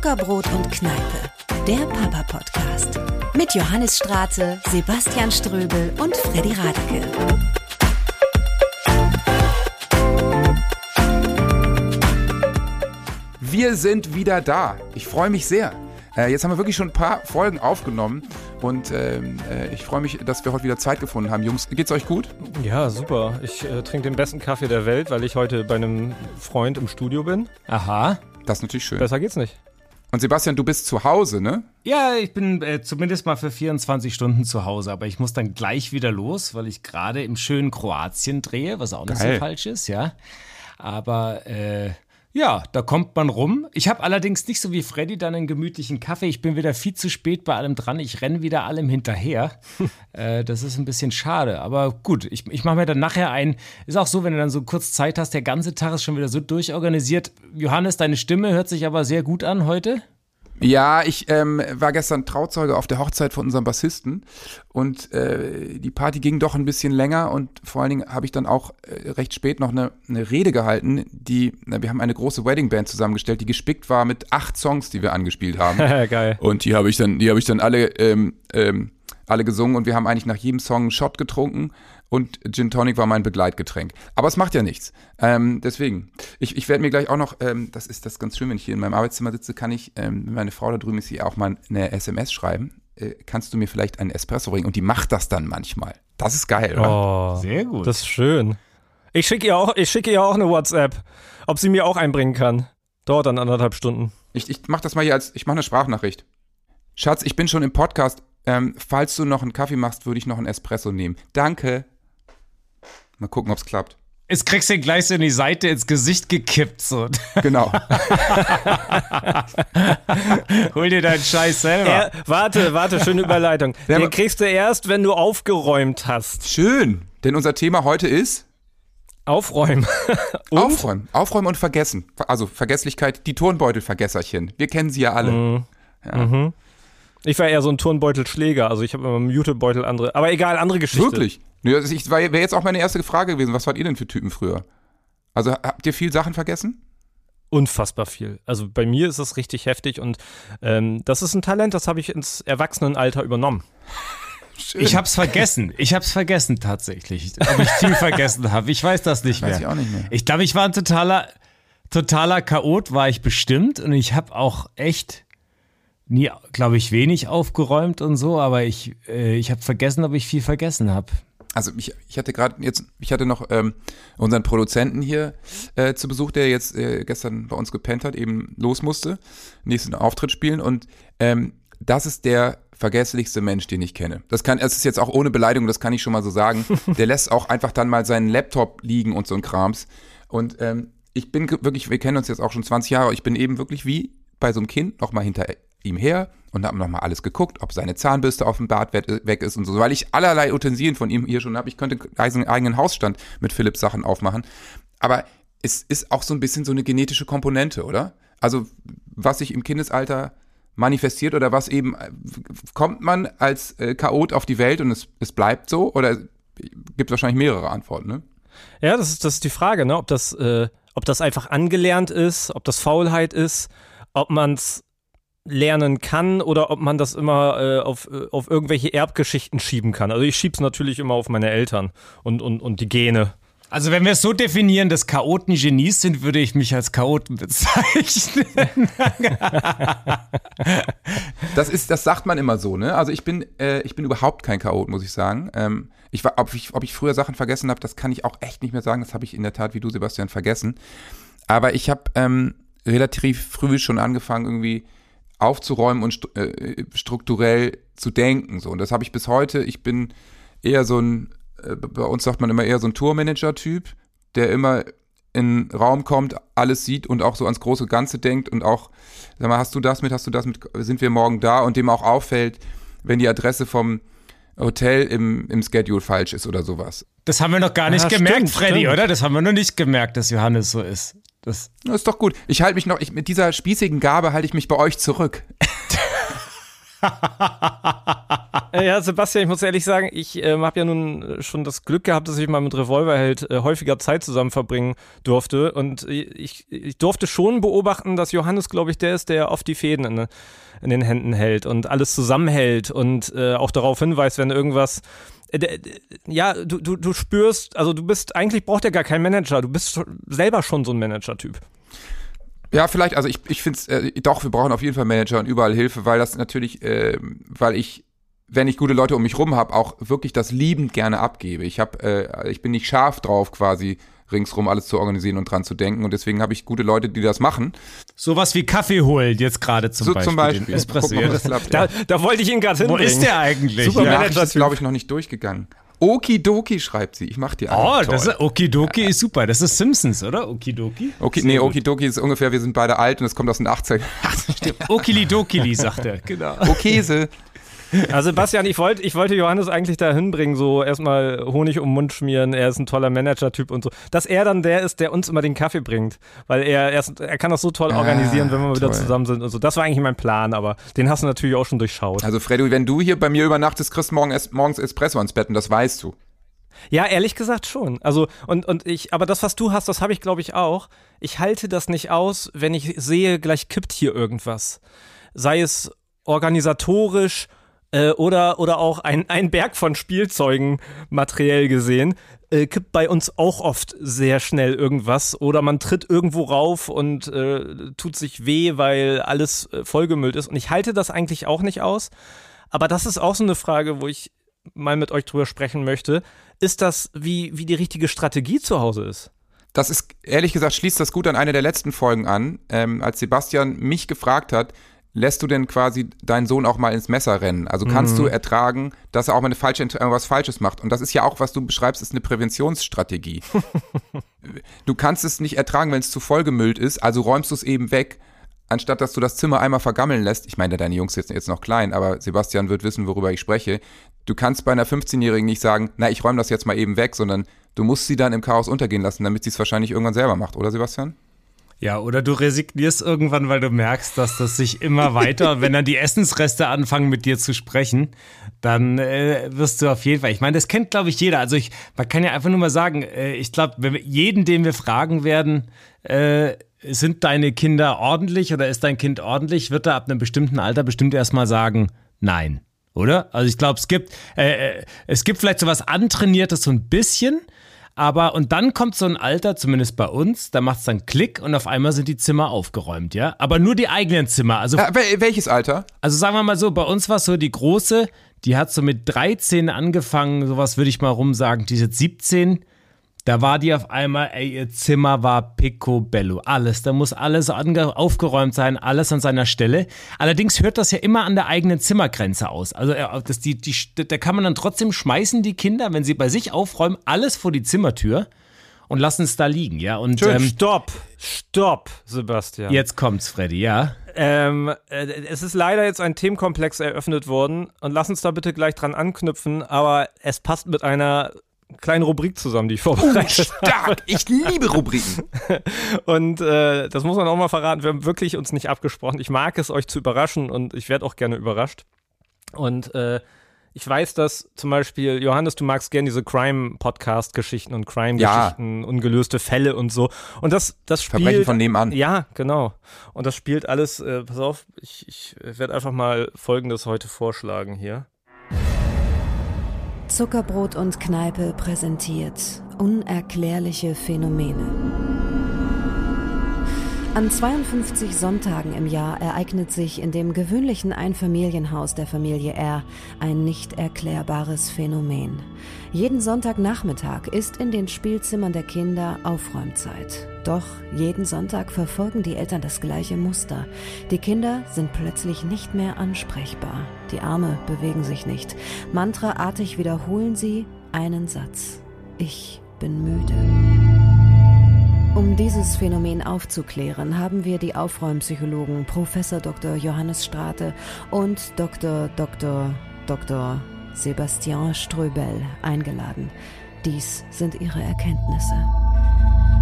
Zuckerbrot und Kneipe, der Papa-Podcast. Mit Johannes Straße, Sebastian Ströbel und Freddy Radeke. Wir sind wieder da. Ich freue mich sehr. Äh, jetzt haben wir wirklich schon ein paar Folgen aufgenommen und ähm, äh, ich freue mich, dass wir heute wieder Zeit gefunden haben. Jungs, geht's euch gut? Ja, super. Ich äh, trinke den besten Kaffee der Welt, weil ich heute bei einem Freund im Studio bin. Aha. Das ist natürlich schön. Besser geht's nicht. Und Sebastian, du bist zu Hause, ne? Ja, ich bin äh, zumindest mal für 24 Stunden zu Hause, aber ich muss dann gleich wieder los, weil ich gerade im schönen Kroatien drehe, was auch nicht Geil. so falsch ist, ja. Aber äh, ja, da kommt man rum. Ich habe allerdings nicht so wie Freddy dann einen gemütlichen Kaffee. Ich bin wieder viel zu spät bei allem dran. Ich renne wieder allem hinterher. äh, das ist ein bisschen schade. Aber gut, ich, ich mache mir dann nachher ein. Ist auch so, wenn du dann so kurz Zeit hast, der ganze Tag ist schon wieder so durchorganisiert. Johannes, deine Stimme hört sich aber sehr gut an heute. Ja, ich ähm, war gestern Trauzeuge auf der Hochzeit von unserem Bassisten und äh, die Party ging doch ein bisschen länger und vor allen Dingen habe ich dann auch äh, recht spät noch eine, eine Rede gehalten, die, na, wir haben eine große Weddingband zusammengestellt, die gespickt war mit acht Songs, die wir angespielt haben. Geil. Und die habe ich dann, die habe ich dann alle, ähm, ähm, alle gesungen und wir haben eigentlich nach jedem Song einen Shot getrunken und Gin Tonic war mein Begleitgetränk. Aber es macht ja nichts. Ähm, deswegen, ich, ich werde mir gleich auch noch, ähm, das ist das ganz schön, wenn ich hier in meinem Arbeitszimmer sitze, kann ich, ähm, wenn meine Frau da drüben ist, hier auch mal eine SMS schreiben. Äh, kannst du mir vielleicht einen Espresso bringen? Und die macht das dann manchmal. Das ist geil, oder? Oh, Sehr gut. das ist schön. Ich schicke ihr, auch- ich schicke ihr auch eine WhatsApp, ob sie mir auch einbringen kann. Dauert dann anderthalb Stunden. Ich, ich mach das mal hier als, ich mache eine Sprachnachricht. Schatz, ich bin schon im Podcast. Ähm, falls du noch einen Kaffee machst, würde ich noch einen Espresso nehmen. Danke. Mal gucken, ob's klappt. Jetzt kriegst du ihn gleich so in die Seite ins Gesicht gekippt. So. Genau. Hol dir deinen Scheiß selber. Er, warte, warte, schöne Überleitung. Ja, Den kriegst du erst, wenn du aufgeräumt hast. Schön. Denn unser Thema heute ist Aufräumen. Und? Aufräumen. Aufräumen und vergessen. Also Vergesslichkeit, die Turnbeutelvergesserchen. Wir kennen sie ja alle. Ich war eher so ein Turnbeutelschläger, also ich habe immer im Jutebeutel andere. Aber egal, andere Geschichte. Wirklich. Nö, also ich wäre jetzt auch meine erste Frage gewesen. Was wart ihr denn für Typen früher? Also habt ihr viel Sachen vergessen? Unfassbar viel. Also bei mir ist das richtig heftig und ähm, das ist ein Talent, das habe ich ins Erwachsenenalter übernommen. Schön. Ich hab's vergessen. Ich hab's vergessen tatsächlich. Ob ich viel vergessen habe. Ich weiß das nicht Weiß mehr. ich auch nicht mehr. Ich glaube, ich war ein totaler, totaler Chaot, war ich bestimmt. Und ich habe auch echt nie, glaube ich, wenig aufgeräumt und so. Aber ich, äh, ich habe vergessen, ob ich viel vergessen habe. Also ich, ich hatte gerade jetzt, ich hatte noch ähm, unseren Produzenten hier äh, zu Besuch, der jetzt äh, gestern bei uns gepennt hat, eben los musste, nächsten Auftritt spielen und ähm, das ist der vergesslichste Mensch, den ich kenne. Das kann, es ist jetzt auch ohne Beleidigung, das kann ich schon mal so sagen. Der lässt auch einfach dann mal seinen Laptop liegen und so ein Krams. Und ähm, ich bin wirklich, wir kennen uns jetzt auch schon 20 Jahre, ich bin eben wirklich wie bei so einem Kind noch mal hinter ihm her und habe noch mal alles geguckt, ob seine Zahnbürste auf dem Bad we- weg ist und so, weil ich allerlei Utensilien von ihm hier schon habe. Ich könnte einen eigenen Hausstand mit Philips Sachen aufmachen. Aber es ist auch so ein bisschen so eine genetische Komponente, oder? Also was sich im Kindesalter manifestiert oder was eben, äh, kommt man als äh, Chaot auf die Welt und es, es bleibt so oder gibt wahrscheinlich mehrere Antworten, ne? Ja, das ist, das ist die Frage, ne? ob, das, äh, ob das einfach angelernt ist, ob das Faulheit ist, ob man es lernen kann oder ob man das immer äh, auf, äh, auf irgendwelche Erbgeschichten schieben kann. Also ich schieb's natürlich immer auf meine Eltern und, und, und die Gene. Also wenn wir es so definieren, dass Chaoten Genies sind, würde ich mich als Chaoten bezeichnen. Das ist, das sagt man immer so, ne? Also ich bin, äh, ich bin überhaupt kein Chaot, muss ich sagen. Ähm, ich war, ob ich, ob ich früher Sachen vergessen habe, das kann ich auch echt nicht mehr sagen. Das habe ich in der Tat, wie du, Sebastian, vergessen. Aber ich habe ähm, relativ früh schon angefangen, irgendwie aufzuräumen und äh, strukturell zu denken. So. Und das habe ich bis heute. Ich bin eher so ein, äh, bei uns sagt man immer eher so ein Tourmanager-Typ, der immer in den Raum kommt, alles sieht und auch so ans große Ganze denkt und auch, sag mal, hast du das mit, hast du das mit, sind wir morgen da und dem auch auffällt, wenn die Adresse vom Hotel im, im Schedule falsch ist oder sowas. Das haben wir noch gar nicht Ja, gemerkt, stimmt, Freddy, stimmt. oder? Das haben wir noch nicht gemerkt, dass Johannes so ist. Das, Das ist doch gut. Ich halte mich noch, ich, mit dieser spießigen Gabe halte ich mich bei euch zurück. Äh, ja, Sebastian, ich muss ehrlich sagen, ich ähm, habe ja nun schon das Glück gehabt, dass ich mal mit Revolverheld äh, häufiger Zeit zusammen verbringen durfte. Und ich, ich durfte schon beobachten, dass Johannes, glaube ich, der ist, der oft die Fäden in, in den Händen hält und alles zusammenhält und äh, auch darauf hinweist, wenn irgendwas äh, ja, du, du, du spürst, also du bist, eigentlich braucht er gar keinen Manager, du bist selber schon so ein Manager-Typ. Ja, vielleicht, also ich, ich finde es, äh, doch, wir brauchen auf jeden Fall Manager und überall Hilfe, weil das natürlich, äh, weil ich, wenn ich gute Leute um mich rum habe, auch wirklich das liebend gerne abgebe. Ich habe, äh, ich bin nicht scharf drauf, quasi ringsrum alles zu organisieren und dran zu denken. Und deswegen habe ich gute Leute, die das machen. Sowas wie Kaffee holen, jetzt gerade zum so, Beispiel. Zum Beispiel. Espresso. Mal, klappt, da, da, wollte ich ihn gerade hinbringen. Wo ist der eigentlich? Super ja, Manager ist, glaube ich, noch nicht durchgegangen. Okidoki schreibt sie. Ich mach die Oh, das ist, Okidoki ist super. Das ist Simpsons, oder? Okidoki? Okay, nee, Okidoki ist ungefähr, wir sind beide alt und es kommt aus den 80ern. Okilidokili, sagt er. Genau. Okese. Also Sebastian, ich wollte ich wollte Johannes eigentlich da hinbringen, so erstmal Honig um den Mund schmieren, er ist ein toller Manager-Typ und so. Dass er dann der ist, der uns immer den Kaffee bringt. Weil er, er, er kann das so toll organisieren, ah, wenn wir toll. wieder zusammen sind und so. Das war eigentlich mein Plan, aber den hast du natürlich auch schon durchschaut. Also Freddy, wenn du hier bei mir übernachtest, kriegst du morgen es, morgens Espresso ans Bett und das weißt du. Ja, ehrlich gesagt schon. Also, und, und ich, aber das, was du hast, das habe ich, glaube ich, auch. Ich halte das nicht aus, wenn ich sehe, gleich kippt hier irgendwas. Sei es organisatorisch, äh, oder, oder auch ein, ein Berg von Spielzeugen materiell gesehen, äh, kippt bei uns auch oft sehr schnell irgendwas oder man tritt irgendwo rauf und äh, tut sich weh, weil alles äh, vollgemüllt ist. Und ich halte das eigentlich auch nicht aus. Aber das ist auch so eine Frage, wo ich mal mit euch drüber sprechen möchte. Ist das, wie, wie die richtige Strategie zu Hause ist? Das ist, ehrlich gesagt, schließt das gut an eine der letzten Folgen an, ähm, als Sebastian mich gefragt hat, lässt du denn quasi deinen Sohn auch mal ins Messer rennen? Also kannst mhm. du ertragen, dass er auch mal eine falsche was Falsches macht? Und das ist ja auch, was du beschreibst, ist eine Präventionsstrategie. du kannst es nicht ertragen, wenn es zu vollgemüllt ist, also räumst du es eben weg, anstatt dass du das Zimmer einmal vergammeln lässt. Ich meine, deine Jungs sind jetzt noch klein, aber Sebastian wird wissen, worüber ich spreche. Du kannst bei einer 15-Jährigen nicht sagen, na, ich räume das jetzt mal eben weg, sondern du musst sie dann im Chaos untergehen lassen, damit sie es wahrscheinlich irgendwann selber macht, oder Sebastian? Ja, oder du resignierst irgendwann, weil du merkst, dass das sich immer weiter, wenn dann die Essensreste anfangen mit dir zu sprechen, dann äh, wirst du auf jeden Fall. Ich meine, das kennt, glaube ich, jeder. Also ich, man kann ja einfach nur mal sagen, äh, ich glaube, jeden, den wir fragen werden, äh, sind deine Kinder ordentlich oder ist dein Kind ordentlich, wird er ab einem bestimmten Alter bestimmt erstmal sagen, nein. Oder? Also ich glaube, es gibt, äh, äh, es gibt vielleicht so was Antrainiertes so ein bisschen, aber, und dann kommt so ein Alter, zumindest bei uns, da macht es dann Klick und auf einmal sind die Zimmer aufgeräumt, ja? Aber nur die eigenen Zimmer. Also, ja, welches Alter? Also sagen wir mal so, bei uns war es so die große, die hat so mit 13 angefangen, sowas würde ich mal rumsagen, die ist jetzt 17 da war die auf einmal, ey, ihr Zimmer war picobello. Alles, da muss alles aufgeräumt sein, alles an seiner Stelle. Allerdings hört das ja immer an der eigenen Zimmergrenze aus. Also das, die, die, da kann man dann trotzdem schmeißen die Kinder, wenn sie bei sich aufräumen, alles vor die Zimmertür und lassen es da liegen, ja. Und ähm, stopp, stopp, Sebastian. Jetzt kommt's, Freddy, ja. Ähm, äh, es ist leider jetzt ein Themenkomplex eröffnet worden und lass uns da bitte gleich dran anknüpfen, aber es passt mit einer kleinen Rubrik zusammen, die ich vorbereitet oh, stark! Ich liebe Rubriken. und äh, das muss man auch mal verraten. Wir haben wirklich uns nicht abgesprochen. Ich mag es, euch zu überraschen und ich werde auch gerne überrascht. Und äh, ich weiß, dass zum Beispiel, Johannes, du magst gerne diese Crime-Podcast-Geschichten und Crime-Geschichten, ja. ungelöste Fälle und so. Und das, das spielt. Verbrechen von nebenan. Ja, genau. Und das spielt alles, äh, pass auf, ich, ich werde einfach mal Folgendes heute vorschlagen hier. Zuckerbrot und Kneipe präsentiert unerklärliche Phänomene. An 52 Sonntagen im Jahr ereignet sich in dem gewöhnlichen Einfamilienhaus der Familie R ein nicht erklärbares Phänomen. Jeden Sonntagnachmittag ist in den Spielzimmern der Kinder Aufräumzeit. Doch jeden Sonntag verfolgen die Eltern das gleiche Muster. Die Kinder sind plötzlich nicht mehr ansprechbar. Die Arme bewegen sich nicht. Mantraartig wiederholen sie einen Satz. Ich bin müde. Um dieses Phänomen aufzuklären, haben wir die Aufräumpsychologen Prof. Dr. Johannes Strate und Dr. Dr. Dr. Sebastian Ströbel eingeladen. Dies sind ihre Erkenntnisse.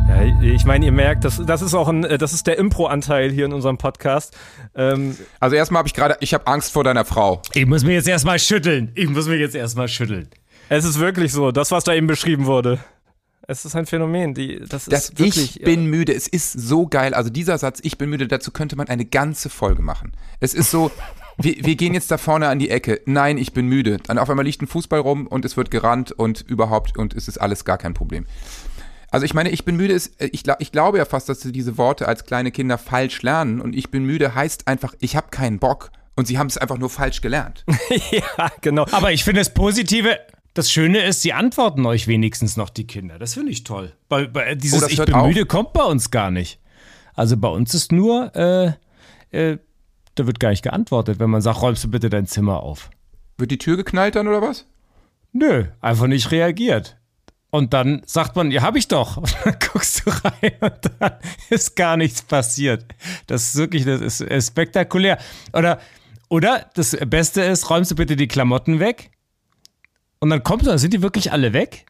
Ja, ich meine, ihr merkt, das, das ist auch ein, das ist der Impro-Anteil hier in unserem Podcast. Ähm, also erstmal habe ich gerade, ich habe Angst vor deiner Frau. Ich muss mich jetzt erstmal schütteln. Ich muss mich jetzt erstmal schütteln. Es ist wirklich so, das, was da eben beschrieben wurde. Es ist ein Phänomen, die, das, das ist wirklich, Ich bin müde, es ist so geil. Also dieser Satz, ich bin müde, dazu könnte man eine ganze Folge machen. Es ist so, wir, wir gehen jetzt da vorne an die Ecke. Nein, ich bin müde. Dann auf einmal liegt ein Fußball rum und es wird gerannt und überhaupt und es ist alles gar kein Problem. Also ich meine, ich bin müde ist, ich, ich glaube ja fast, dass sie diese Worte als kleine Kinder falsch lernen und ich bin müde heißt einfach, ich habe keinen Bock und sie haben es einfach nur falsch gelernt. ja, genau. Aber ich finde das Positive, das Schöne ist, sie antworten euch wenigstens noch die Kinder. Das finde ich toll. Bei, bei dieses oh, Ich bin auf. müde kommt bei uns gar nicht. Also bei uns ist nur, äh, äh, da wird gar nicht geantwortet, wenn man sagt, räumst du bitte dein Zimmer auf. Wird die Tür geknallt dann oder was? Nö, einfach nicht reagiert. Und dann sagt man, ja, hab ich doch. Und dann guckst du rein und dann ist gar nichts passiert. Das ist wirklich, das ist, ist spektakulär. Oder, oder das Beste ist, räumst du bitte die Klamotten weg? Und dann kommt, dann sind die wirklich alle weg.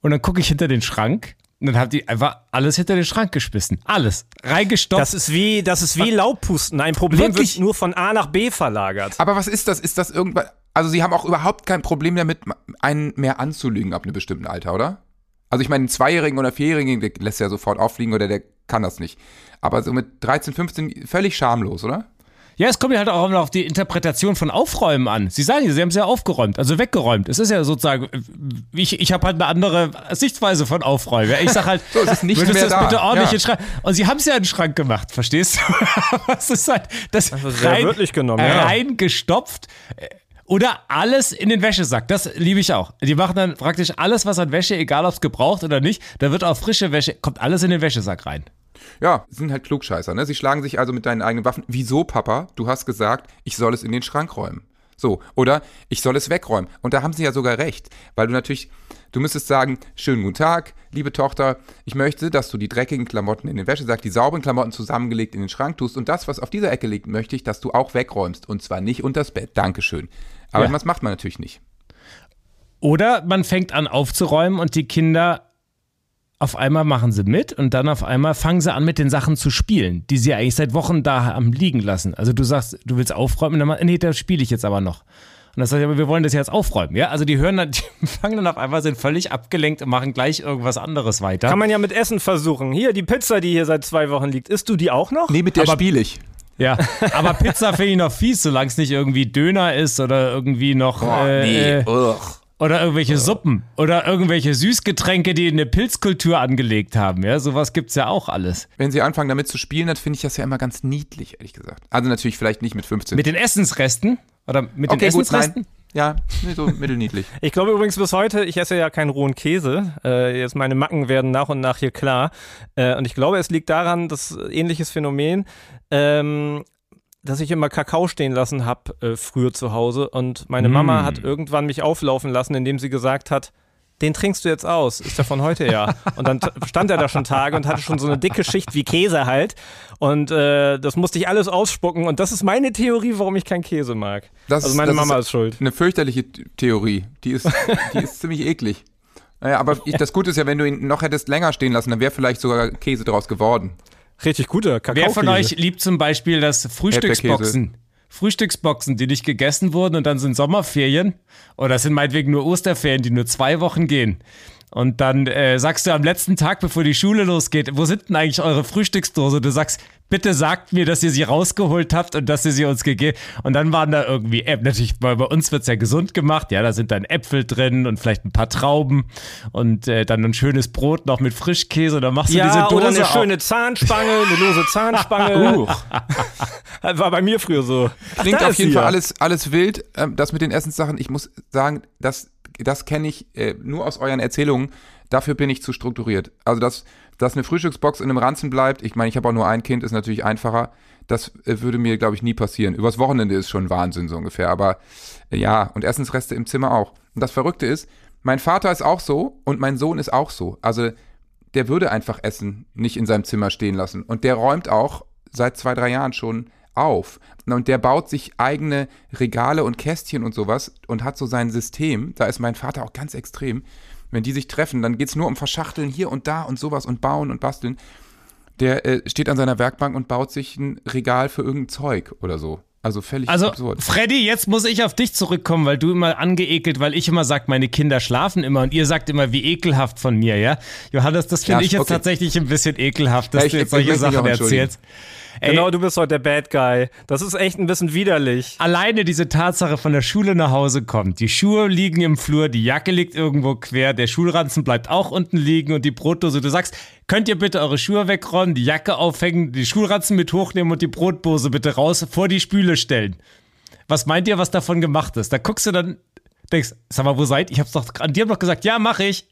Und dann gucke ich hinter den Schrank und dann haben die einfach alles hinter den Schrank geschmissen. Alles. Reingestopft. Das ist wie, das ist wie Laubpusten. Ein Problem Wirklich? wird nur von A nach B verlagert. Aber was ist das? Ist das irgendwann, also sie haben auch überhaupt kein Problem damit, einen mehr anzulügen ab einem bestimmten Alter, oder? Also ich meine, einen Zweijährigen oder Vierjährigen, der lässt ja sofort auffliegen oder der kann das nicht. Aber so mit 13, 15 völlig schamlos, oder? Ja, es kommt ja halt auch immer auf die Interpretation von Aufräumen an. Sie sagen ja, Sie haben es ja aufgeräumt, also weggeräumt. Es ist ja sozusagen, ich, ich habe halt eine andere Sichtweise von Aufräumen. Ich sag halt, so, es ist nicht mehr das da. bitte ordentlich ja. in Schrank. Und Sie haben es ja in den Schrank gemacht, verstehst du? es ist halt das, das ist rein, genommen, ja. reingestopft. Oder alles in den Wäschesack. Das liebe ich auch. Die machen dann praktisch alles, was an Wäsche, egal ob es gebraucht oder nicht, da wird auch frische Wäsche, kommt alles in den Wäschesack rein. Ja, sind halt Klugscheißer, ne? Sie schlagen sich also mit deinen eigenen Waffen. Wieso, Papa? Du hast gesagt, ich soll es in den Schrank räumen. So, oder ich soll es wegräumen. Und da haben sie ja sogar recht, weil du natürlich, du müsstest sagen, schönen guten Tag, liebe Tochter, ich möchte, dass du die dreckigen Klamotten in den Wäschesack, die sauberen Klamotten zusammengelegt in den Schrank tust und das, was auf dieser Ecke liegt, möchte ich, dass du auch wegräumst und zwar nicht unters Bett. Dankeschön. Aber ja. das macht man natürlich nicht. Oder man fängt an aufzuräumen und die Kinder auf einmal machen sie mit und dann auf einmal fangen sie an mit den Sachen zu spielen, die sie eigentlich seit Wochen da haben liegen lassen. Also du sagst, du willst aufräumen, und dann nee, da spiele ich jetzt aber noch. Und das sagt, aber wir wollen das jetzt aufräumen, ja? Also die hören dann, die fangen dann auf einmal, sind völlig abgelenkt und machen gleich irgendwas anderes weiter. Kann man ja mit Essen versuchen. Hier, die Pizza, die hier seit zwei Wochen liegt, isst du die auch noch? Nee, mit der spiele ich. Ja, aber Pizza finde ich noch fies, solange es nicht irgendwie Döner ist oder irgendwie noch. Oh, äh, nee, Ugh. Oder irgendwelche Suppen. Oder irgendwelche Süßgetränke, die eine Pilzkultur angelegt haben. Ja, sowas gibt's ja auch alles. Wenn sie anfangen damit zu spielen, dann finde ich das ja immer ganz niedlich, ehrlich gesagt. Also natürlich vielleicht nicht mit 15. Mit den Essensresten? Oder mit okay, den gut, Essensresten? Nein. Ja, so mittelniedlich. ich glaube übrigens bis heute, ich esse ja keinen rohen Käse. Äh, jetzt meine Macken werden nach und nach hier klar. Äh, und ich glaube, es liegt daran, dass ähnliches Phänomen. Ähm, dass ich immer Kakao stehen lassen habe äh, früher zu Hause und meine mm. Mama hat irgendwann mich auflaufen lassen, indem sie gesagt hat, den trinkst du jetzt aus, ist ja von heute ja. Und dann stand er da schon Tage und hatte schon so eine dicke Schicht wie Käse halt. Und äh, das musste ich alles ausspucken. Und das ist meine Theorie, warum ich keinen Käse mag. Das, also meine Mama ist, ist, schuld. Eine fürchterliche Theorie. Die ist, die ist ziemlich eklig. Naja, aber ich, das Gute ist ja, wenn du ihn noch hättest länger stehen lassen, dann wäre vielleicht sogar Käse draus geworden. Richtig guter Kakao. Wer von euch liebt zum Beispiel das Frühstücksboxen? Frühstücksboxen, die nicht gegessen wurden und dann sind Sommerferien oder sind meinetwegen nur Osterferien, die nur zwei Wochen gehen. Und dann äh, sagst du am letzten Tag, bevor die Schule losgeht, wo sind denn eigentlich eure Frühstücksdose? Du sagst, bitte sagt mir, dass ihr sie rausgeholt habt und dass ihr sie uns gegeben Und dann waren da irgendwie, äh, natürlich, bei, bei uns wird's ja gesund gemacht, ja, da sind dann Äpfel drin und vielleicht ein paar Trauben und äh, dann ein schönes Brot noch mit Frischkäse und dann machst du ja, diese Dose oder eine schöne Zahnspange, eine lose Zahnspange. uh. War bei mir früher so. Klingt auf jeden Fall alles, alles wild. Ähm, das mit den Essenssachen, ich muss sagen, das das kenne ich äh, nur aus euren Erzählungen. Dafür bin ich zu strukturiert. Also, dass, dass eine Frühstücksbox in einem Ranzen bleibt, ich meine, ich habe auch nur ein Kind, ist natürlich einfacher. Das äh, würde mir, glaube ich, nie passieren. Übers Wochenende ist schon Wahnsinn so ungefähr. Aber äh, ja, und Essensreste im Zimmer auch. Und das Verrückte ist, mein Vater ist auch so und mein Sohn ist auch so. Also, der würde einfach Essen nicht in seinem Zimmer stehen lassen. Und der räumt auch seit zwei, drei Jahren schon auf. Und der baut sich eigene Regale und Kästchen und sowas und hat so sein System. Da ist mein Vater auch ganz extrem. wenn die sich treffen, dann geht's nur um Verschachteln hier und da und sowas und bauen und basteln. Der äh, steht an seiner Werkbank und baut sich ein Regal für irgendein Zeug oder so. Also völlig Also, absurd. Freddy, jetzt muss ich auf dich zurückkommen, weil du immer angeekelt, weil ich immer sag, meine Kinder schlafen immer und ihr sagt immer, wie ekelhaft von mir, ja? Johannes, das finde Ja, ich jetzt okay. tatsächlich ein bisschen ekelhaft, dass Ja, ich- du jetzt solche Sachen erzählst. Ey, Genau, du bist heute der Bad Guy. Das ist echt ein bisschen widerlich. Alleine diese Tatsache von der Schule nach Hause kommt. Die Schuhe liegen im Flur, die Jacke liegt irgendwo quer, der Schulranzen bleibt auch unten liegen und die Brotdose. Du sagst, könnt ihr bitte eure Schuhe wegräumen, die Jacke aufhängen, die Schulranzen mit hochnehmen und die Brotdose bitte raus vor die Spüle stellen. Was meint ihr, was davon gemacht ist? Da guckst du dann, denkst, sag mal, wo seid ihr? Ich hab's doch, die haben doch gesagt, ja, mach ich.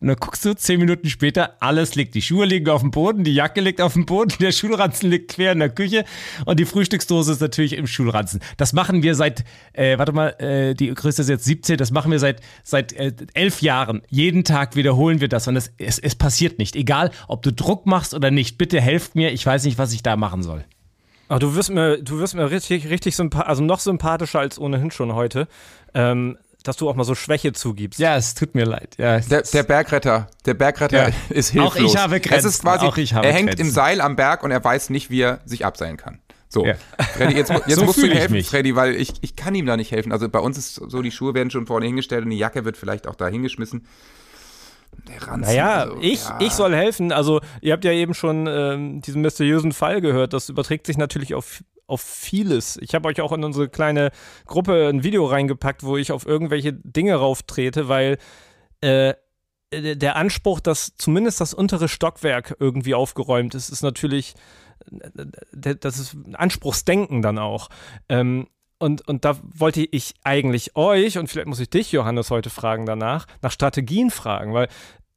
Und dann guckst du zehn Minuten später, alles liegt. Die Schuhe liegen auf dem Boden, die Jacke liegt auf dem Boden, der Schulranzen liegt quer in der Küche und die Frühstücksdose ist natürlich im Schulranzen. Das machen wir seit, äh, warte mal, äh, die größte ist jetzt 17, das machen wir seit, seit äh, elf Jahren. Jeden Tag wiederholen wir das und es, es, es passiert nicht. Egal, ob du Druck machst oder nicht, bitte helft mir, ich weiß nicht, was ich da machen soll. Aber du wirst mir, du wirst mir richtig, richtig sympathisch, also noch sympathischer als ohnehin schon heute, ähm, dass du auch mal so Schwäche zugibst. Ja, es tut mir leid. Ja, Der, der Bergretter, der Bergretter Ja. ist Auch hilflos. ich habe Grenzen, Es ist quasi, auch ich habe er hängt Grenzen. im Seil am Berg und er weiß nicht, wie er sich abseilen kann. So, Ja. Freddy, jetzt, jetzt So musst du ihm helfen, mich. Freddy, weil ich, ich kann ihm da nicht helfen. Also bei uns ist so, die Schuhe werden schon vorne hingestellt und die Jacke wird vielleicht auch da hingeschmissen. Der Ranzen, Naja, also, ich, ja. ich soll helfen. Also, ihr habt ja eben schon ähm, diesen mysteriösen Fall gehört. Das überträgt sich natürlich auf, auf vieles. Ich habe euch auch in unsere kleine Gruppe ein Video reingepackt, wo ich auf irgendwelche Dinge rauftrete, weil äh, der Anspruch, dass zumindest das untere Stockwerk irgendwie aufgeräumt ist, ist natürlich, das ist Anspruchsdenken dann auch. Ähm, und, und da wollte ich eigentlich euch, und vielleicht muss ich dich, Johannes, heute fragen danach, nach Strategien fragen, weil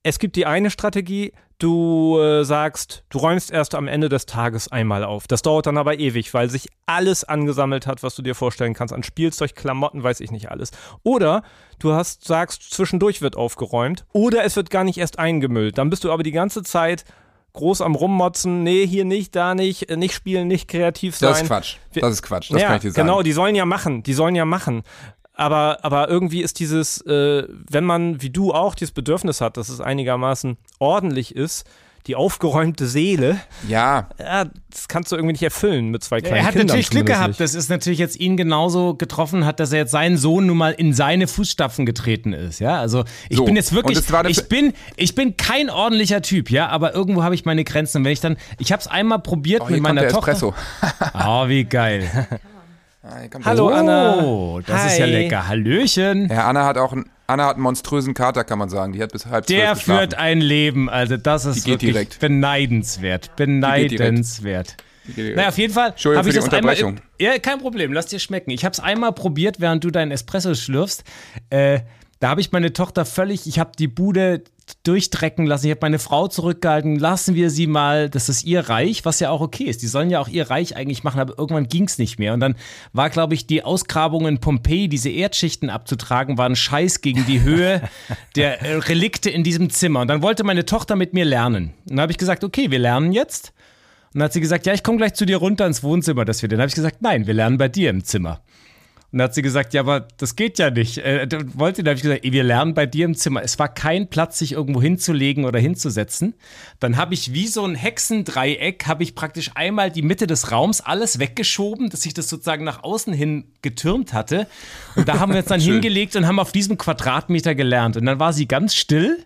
es gibt die eine Strategie, du äh, sagst, du räumst erst am Ende des Tages einmal auf. Das dauert dann aber ewig, weil sich alles angesammelt hat, was du dir vorstellen kannst, an Spielzeug, Klamotten, weiß ich nicht alles. Oder du hast, sagst, zwischendurch wird aufgeräumt, oder es wird gar nicht erst eingemüllt. Dann bist du aber die ganze Zeit groß am Rummotzen, nee, hier nicht, da nicht, äh, nicht spielen, nicht kreativ sein. Das ist Quatsch. Das ist Quatsch. Das ja, kann ich dir sagen. genau, die sollen ja machen, die sollen ja machen. Aber, aber irgendwie ist dieses, äh, wenn man, wie du auch, dieses Bedürfnis hat, dass es einigermaßen ordentlich ist, die aufgeräumte Seele, Ja, ja, das kannst du irgendwie nicht erfüllen mit zwei kleinen Er hat Kindern. natürlich Glück gehabt, nicht. dass es natürlich jetzt ihn genauso getroffen hat, dass er jetzt seinen Sohn nun mal in seine Fußstapfen getreten ist, ja? Also, ich So, bin jetzt wirklich ich bin ich bin kein ordentlicher Typ, ja, aber irgendwo habe ich meine Grenzen, Und wenn ich dann ich habe es einmal probiert oh, mit meiner der Tochter. Espresso. Oh, wie geil. Hallo, Anna. Oh, das ist ja Hi. lecker. Hallöchen. Ja, Anna hat auch einen, Anna hat einen monströsen Kater, kann man sagen. Die hat bis halb zwölf Der geschlafen. führt ein Leben, also das ist wirklich direkt. beneidenswert. Beneidenswert. Naja, auf jeden Fall Entschuldigung habe ich für die das einmal. Unterbrechung. Ja, kein Problem, lass dir schmecken. Ich habe es einmal probiert, während du deinen Espresso schlürfst. Äh, da habe ich meine Tochter völlig, ich habe die Bude durchdrecken lassen. Ich habe meine Frau zurückgehalten. Lassen wir sie mal, das ist ihr Reich, was ja auch okay ist. Die sollen ja auch ihr Reich eigentlich machen, aber irgendwann ging es nicht mehr. Und dann war, glaube ich, die Ausgrabung in Pompeji, diese Erdschichten abzutragen, war ein Scheiß gegen die Höhe der äh, Relikte in diesem Zimmer. Und dann wollte meine Tochter mit mir lernen. Und dann habe ich gesagt, okay, wir lernen jetzt. Und dann hat sie gesagt, ja, ich komme gleich zu dir runter ins Wohnzimmer, dass wir. Dann habe ich gesagt, nein, wir lernen bei dir im Zimmer. Und dann hat sie gesagt, ja, aber das geht ja nicht. Äh, da wollte, dann habe ich gesagt, ey, wir lernen bei dir im Zimmer. Es war kein Platz, sich irgendwo hinzulegen oder hinzusetzen. Dann habe ich wie so ein Hexendreieck, habe ich praktisch einmal die Mitte des Raums alles weggeschoben, dass ich das sozusagen nach außen hin getürmt hatte. Und da haben wir uns dann hingelegt und haben auf diesem Quadratmeter gelernt. Und dann war sie ganz still.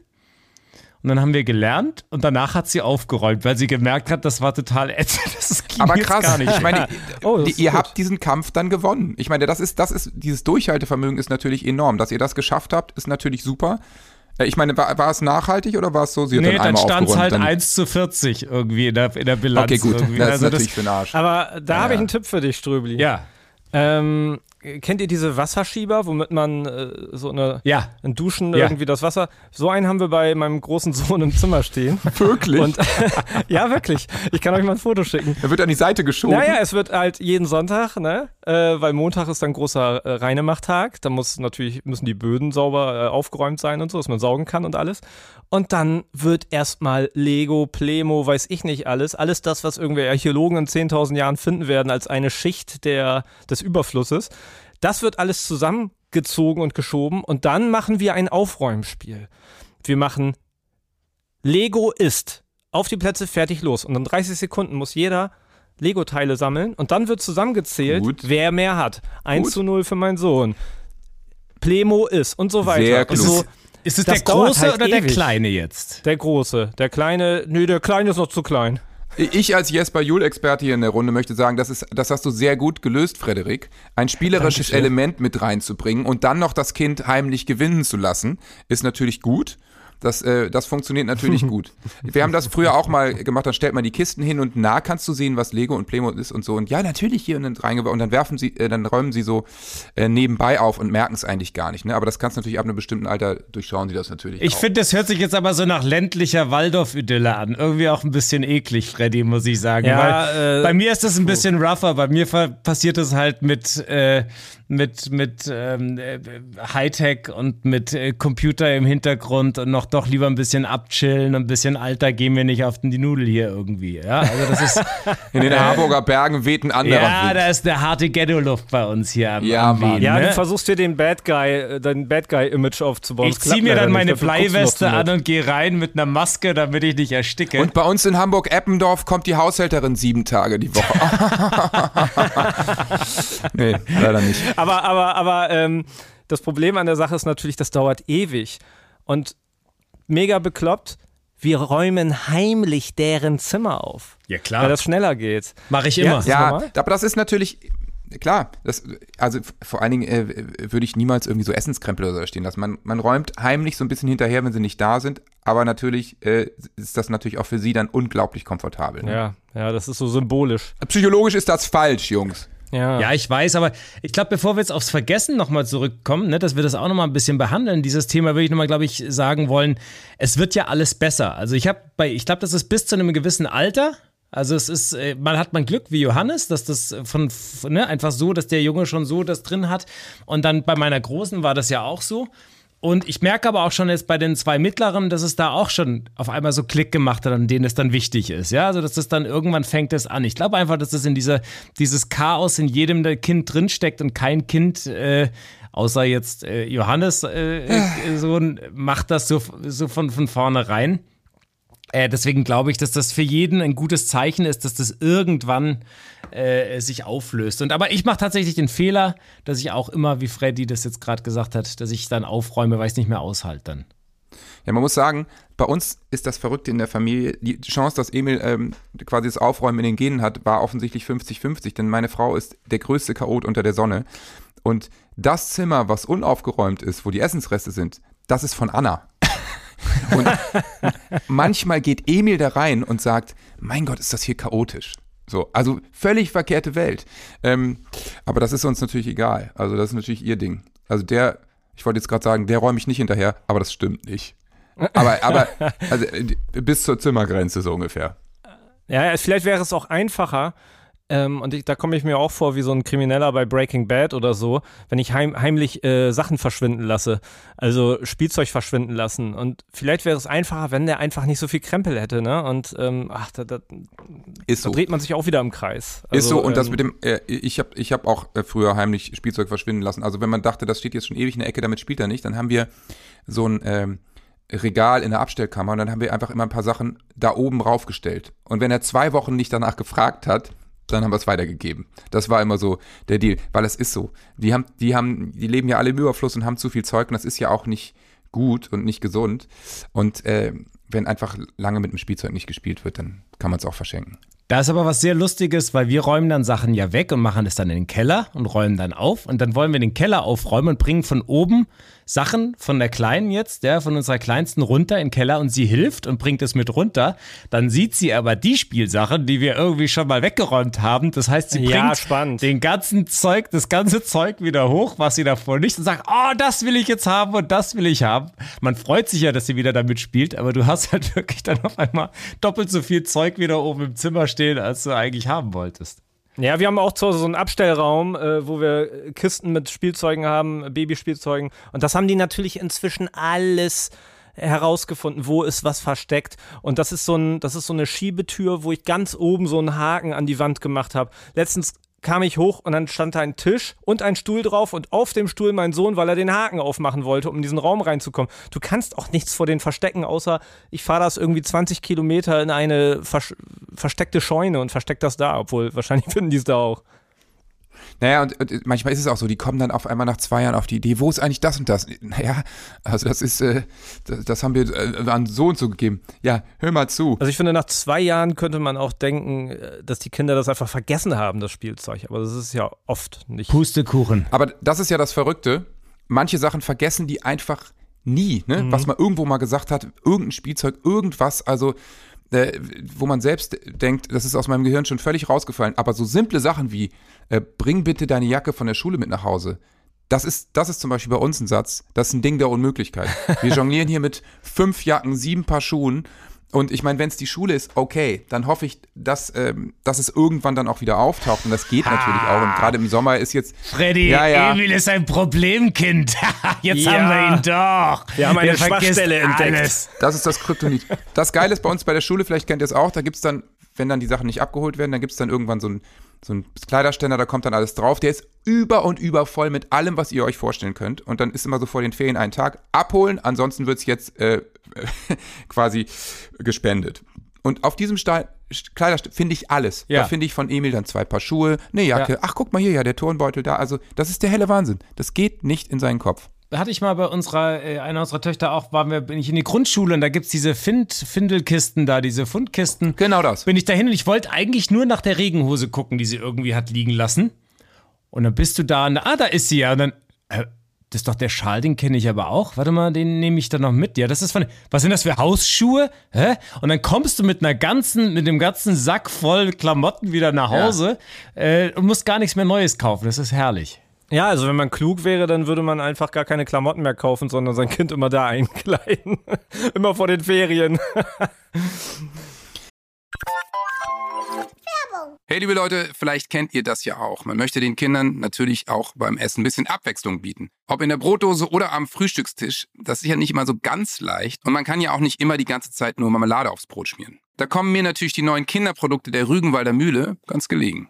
Und dann haben wir gelernt und danach hat sie aufgeräumt, weil sie gemerkt hat, das war total ätzend. Das ging Aber jetzt krass, gar nicht. ich meine, Oh, das die, ihr gut. habt diesen Kampf dann gewonnen. Ich meine, das ist, das ist, dieses Durchhaltevermögen ist natürlich enorm. Dass ihr das geschafft habt, ist natürlich super. Äh, Ich meine, war, war es nachhaltig oder war es so, sie hat Nee, dann dann stand es halt dann, 1 zu 40 irgendwie in der, in der Bilanz. Okay, gut, Irgendwie. das ist Also natürlich für den Arsch. Aber da habe ich ja. einen Tipp für dich, Ströbli. Ja, Ähm, kennt ihr diese Wasserschieber, womit man äh, so eine ja. in Duschen Ja. irgendwie das Wasser. So einen haben wir bei meinem großen Sohn im Zimmer stehen. Wirklich? Und ja, wirklich. Ich kann euch mal ein Foto schicken. er wird an die Seite geschoben. Naja, es wird halt jeden Sonntag, ne? Äh, weil Montag ist dann großer äh, Reinemachtag. Da muss natürlich, müssen die Böden sauber äh, aufgeräumt sein und so, dass man saugen kann und alles. Und dann wird erstmal Lego, Plemo, weiß ich nicht alles, alles das, was irgendwie Archäologen in 10.000 Jahren finden werden als eine Schicht der, des Überflusses, das wird alles zusammengezogen und geschoben und dann machen wir ein Aufräumspiel. wir machen Lego ist. Auf die Plätze, fertig, los. Und in 30 Sekunden muss jeder Lego-Teile sammeln und dann wird zusammengezählt, Gut. wer mehr hat. 1 Gut. zu 0 für meinen Sohn. Plemo ist und so weiter. Sehr Und klug. so, Ist es Das der große halt oder der ewig. kleine jetzt? der Große. Der Kleine, nö, der Kleine ist noch zu klein. Ich als Jesper Juhl-Experte hier in der Runde möchte sagen, das, ist, das hast du sehr gut gelöst, Frederik. Ein spielerisches Dankeschön. Element mit reinzubringen und dann noch das Kind heimlich gewinnen zu lassen, ist natürlich gut. Das, äh, das funktioniert natürlich gut. Wir haben das früher auch mal gemacht, dann stellt man die Kisten hin und nah kannst du sehen, was Lego und Plemo ist und so. Und ja, natürlich hier und dann reingebaut. Und dann werfen sie, äh, dann räumen sie so äh, nebenbei auf und merken es eigentlich gar nicht. Ne? Aber das kannst du natürlich ab einem bestimmten Alter durchschauen sie das natürlich. Ich finde, das hört sich jetzt aber so nach ländlicher Waldorf-Idylle an. Irgendwie auch ein bisschen eklig, Freddy, muss ich sagen. Ja, Weil äh, bei mir ist das ein bisschen rougher. Bei mir passiert das halt mit, äh, mit, mit ähm, äh, Hightech und mit äh, Computer im Hintergrund und noch doch lieber ein bisschen abchillen ein bisschen Alter, gehen wir nicht auf die Nudel hier irgendwie. Ja, also das ist. In den Harburger Bergen weht ein anderer ja, Wind. da ist eine harte Ghetto-Luft bei uns hier am, Ja, am Mann. Wehen, Ja, ne? du versuchst dir den Bad Guy, äh, dein Bad Guy-Image aufzubauen. Ich ziehe mir dann meine Bleiweste an und gehe rein mit einer Maske, damit ich nicht ersticke. Und bei uns in Hamburg-Eppendorf kommt die Haushälterin sieben Tage die Woche. nee, leider nicht. Aber, aber, aber ähm, das Problem an der Sache ist natürlich, das dauert ewig. Und mega bekloppt, wir räumen heimlich deren Zimmer auf. ja, Weil klar. das schneller geht. Mache ich Ja, immer. Ja, normal? aber das ist natürlich, klar, das, also vor allen Dingen äh, würde ich niemals irgendwie so Essenskrempel oder so stehen lassen. Man, man räumt heimlich so ein bisschen hinterher, wenn sie nicht da sind, aber natürlich äh, ist das natürlich auch für sie dann unglaublich komfortabel. Ne? Ja, ja, das ist so symbolisch. Psychologisch ist das falsch, Jungs. Ja. Ja, ich weiß, aber ich glaube, bevor wir jetzt aufs Vergessen nochmal zurückkommen, ne, dass wir das auch nochmal ein bisschen behandeln, dieses Thema würde ich nochmal, glaube ich, sagen wollen, es wird ja alles besser. Also ich habe bei, ich glaube, das ist bis zu einem gewissen Alter. Also es ist, äh, man hat man Glück wie Johannes, dass das von, ne, einfach so, dass der Junge schon so das drin hat. Und dann bei meiner Großen war das ja auch so. Und ich merke aber auch schon jetzt bei den zwei mittleren, dass es da auch schon auf einmal so Klick gemacht hat, an denen es dann wichtig ist. Ja, also dass das dann irgendwann fängt es an. Ich glaube einfach, dass das in dieser, dieses Chaos in jedem der Kind drinsteckt und kein Kind, äh, außer jetzt äh, Johannes, äh, äh, Sohn, macht das so, so von, von vornherein. Äh, deswegen glaube ich, dass das für jeden ein gutes Zeichen ist, dass das irgendwann äh, sich auflöst. Und aber ich mache tatsächlich den Fehler, dass ich auch immer, wie Freddy das jetzt gerade gesagt hat, dass ich dann aufräume, weil ich es nicht mehr aushalte dann. Ja, man muss sagen, bei uns ist das Verrückte in der Familie. Die Chance, dass Emil ähm, quasi das Aufräumen in den Genen hat, war offensichtlich 50-50, denn meine Frau ist der größte Chaot unter der Sonne. Und das Zimmer, was unaufgeräumt ist, wo die Essensreste sind, das ist von Anna. Und manchmal geht Emil da rein und sagt, mein Gott, ist das hier chaotisch. So, also völlig verkehrte Welt. Ähm, aber das ist uns natürlich egal. Also das ist natürlich ihr Ding. Also der, ich wollte jetzt gerade sagen, der räume ich nicht hinterher, aber das stimmt nicht. Aber, aber also, äh, bis zur Zimmergrenze so ungefähr. Ja, vielleicht wäre es auch einfacher, ähm, und ich, da komme ich mir auch vor wie so ein Krimineller bei Breaking Bad oder so, wenn ich heim, heimlich äh, Sachen verschwinden lasse, also Spielzeug verschwinden lassen. Und vielleicht wäre es einfacher, wenn der einfach nicht so viel Krempel hätte, ne? Und ähm, ach, da, da, Ist da so. dreht man sich auch wieder im Kreis. ist so, und das ähm, mit dem, äh, ich habe ich hab auch äh, früher heimlich Spielzeug verschwinden lassen. Also wenn man dachte, das steht jetzt schon ewig in der Ecke, damit spielt er nicht, dann haben wir so ein ähm, Regal in der Abstellkammer und dann haben wir einfach immer ein paar Sachen da oben raufgestellt. Und wenn er zwei Wochen nicht danach gefragt hat, dann haben wir es weitergegeben. Das war immer so der Deal, weil es ist so. Die haben, die haben, die leben ja alle im Überfluss und haben zu viel Zeug und das ist ja auch nicht gut und nicht gesund. Und äh, wenn einfach lange mit dem Spielzeug nicht gespielt wird, dann kann man es auch verschenken. Da ist aber was sehr Lustiges, weil wir räumen dann Sachen ja weg und machen es dann in den Keller und räumen dann auf. Und dann wollen wir den Keller aufräumen und bringen von oben Sachen von der Kleinen jetzt, ja, von unserer Kleinsten runter in den Keller und sie hilft und bringt es mit runter. Dann sieht sie aber die Spielsachen, die wir irgendwie schon mal weggeräumt haben. Das heißt, sie Ja, bringt spannend. den ganzen Zeug, das ganze Zeug wieder hoch, was sie davor nicht und sagt, oh, das will ich jetzt haben und das will ich haben. Man freut sich ja, dass sie wieder damit spielt, aber du hast halt wirklich dann auf einmal doppelt so viel Zeug wieder oben im Zimmer stehen, als du eigentlich haben wolltest. Ja, wir haben auch zu Hause so einen Abstellraum, äh, wo wir Kisten mit Spielzeugen haben, Babyspielzeugen. Und das haben die natürlich inzwischen alles herausgefunden, wo ist was versteckt. Und das ist so ein, das ist so eine Schiebetür, wo ich ganz oben so einen Haken an die Wand gemacht habe. Letztens kam ich hoch und dann stand da ein Tisch und ein Stuhl drauf und auf dem Stuhl mein Sohn, weil er den Haken aufmachen wollte, um in diesen Raum reinzukommen. Du kannst auch nichts vor den verstecken, außer ich fahre das irgendwie 20 Kilometer in eine vers versteckte Scheune und versteck das da, obwohl wahrscheinlich finden die es da auch. Naja, und, und, manchmal ist es auch so, die kommen dann auf einmal nach zwei Jahren auf die Idee, wo ist eigentlich das und das? Naja, also das ist, äh, das, das, haben wir äh, an so und so gegeben. Ja, hör mal zu. Also ich finde, nach zwei Jahren könnte man auch denken, äh, dass die Kinder das einfach vergessen haben, das Spielzeug. Aber das ist ja oft nicht. Pustekuchen. Aber das ist ja das Verrückte. Manche Sachen vergessen die einfach nie, ne? Mhm. Was man irgendwo mal gesagt hat, irgendein Spielzeug, irgendwas, also äh, wo man selbst denkt, das ist aus meinem Gehirn schon völlig rausgefallen. Aber so simple Sachen wie, äh, bring bitte deine Jacke von der Schule mit nach Hause. Das ist, das ist zum Beispiel bei uns ein Satz, das ist ein Ding der Unmöglichkeit. Wir jonglieren hier mit fünf Jacken, sieben Paar Schuhen und ich meine, wenn es die Schule ist, okay, dann hoffe ich, dass, ähm, dass es irgendwann dann auch wieder auftaucht. Und das geht ha. natürlich auch. Und gerade im Sommer ist jetzt. Freddy, ja, ja. Emil ist ein Problemkind. jetzt ja. haben wir ihn doch. Wir haben eine Schwachstelle entdeckt. Alles. Das ist das Kryptonit. Das Geile ist bei uns bei der Schule, vielleicht kennt ihr es auch, da gibt es dann, wenn dann die Sachen nicht abgeholt werden, dann gibt es dann irgendwann so ein so ein Kleiderständer, da kommt dann alles drauf. Der ist über und über voll mit allem, was ihr euch vorstellen könnt. Und dann ist immer so vor den Ferien ein Tag abholen, ansonsten wird es jetzt äh, quasi gespendet. Und auf diesem Stahl, Kleiderständer finde ich alles. Ja. Da finde ich von Emil dann zwei Paar Schuhe, eine Jacke. Ja. Ach, guck mal hier, ja, der Turnbeutel da. Also, das ist der helle Wahnsinn. Das geht nicht in seinen Kopf hatte ich mal bei unserer, äh, einer unserer Töchter auch, waren wir, bin ich in die Grundschule und da gibt es diese Find, Findelkisten da, diese Fundkisten. Genau das. Bin ich dahin und ich wollte eigentlich nur nach der Regenhose gucken, die sie irgendwie hat liegen lassen. Und dann bist du da und ah, da ist sie ja. Und dann, äh, das ist doch der Schal, den kenne ich aber auch. Warte mal, den nehme ich dann noch mit. Ja, das ist von. Was sind das für Hausschuhe? Hä? Und dann kommst du mit einer ganzen, mit dem ganzen Sack voll Klamotten wieder nach Hause ja. äh, und musst gar nichts mehr Neues kaufen. Das ist herrlich. Ja, also wenn man klug wäre, dann würde man einfach gar keine Klamotten mehr kaufen, sondern sein Kind immer da einkleiden. immer vor den Ferien. Hey liebe Leute, vielleicht kennt ihr das ja auch. Man möchte den Kindern natürlich auch beim Essen ein bisschen Abwechslung bieten. Ob in der Brotdose oder am Frühstückstisch, das ist ja nicht immer so ganz leicht. Und man kann ja auch nicht immer die ganze Zeit nur Marmelade aufs Brot schmieren. Da kommen mir natürlich die neuen Kinderprodukte der Rügenwalder Mühle ganz gelegen.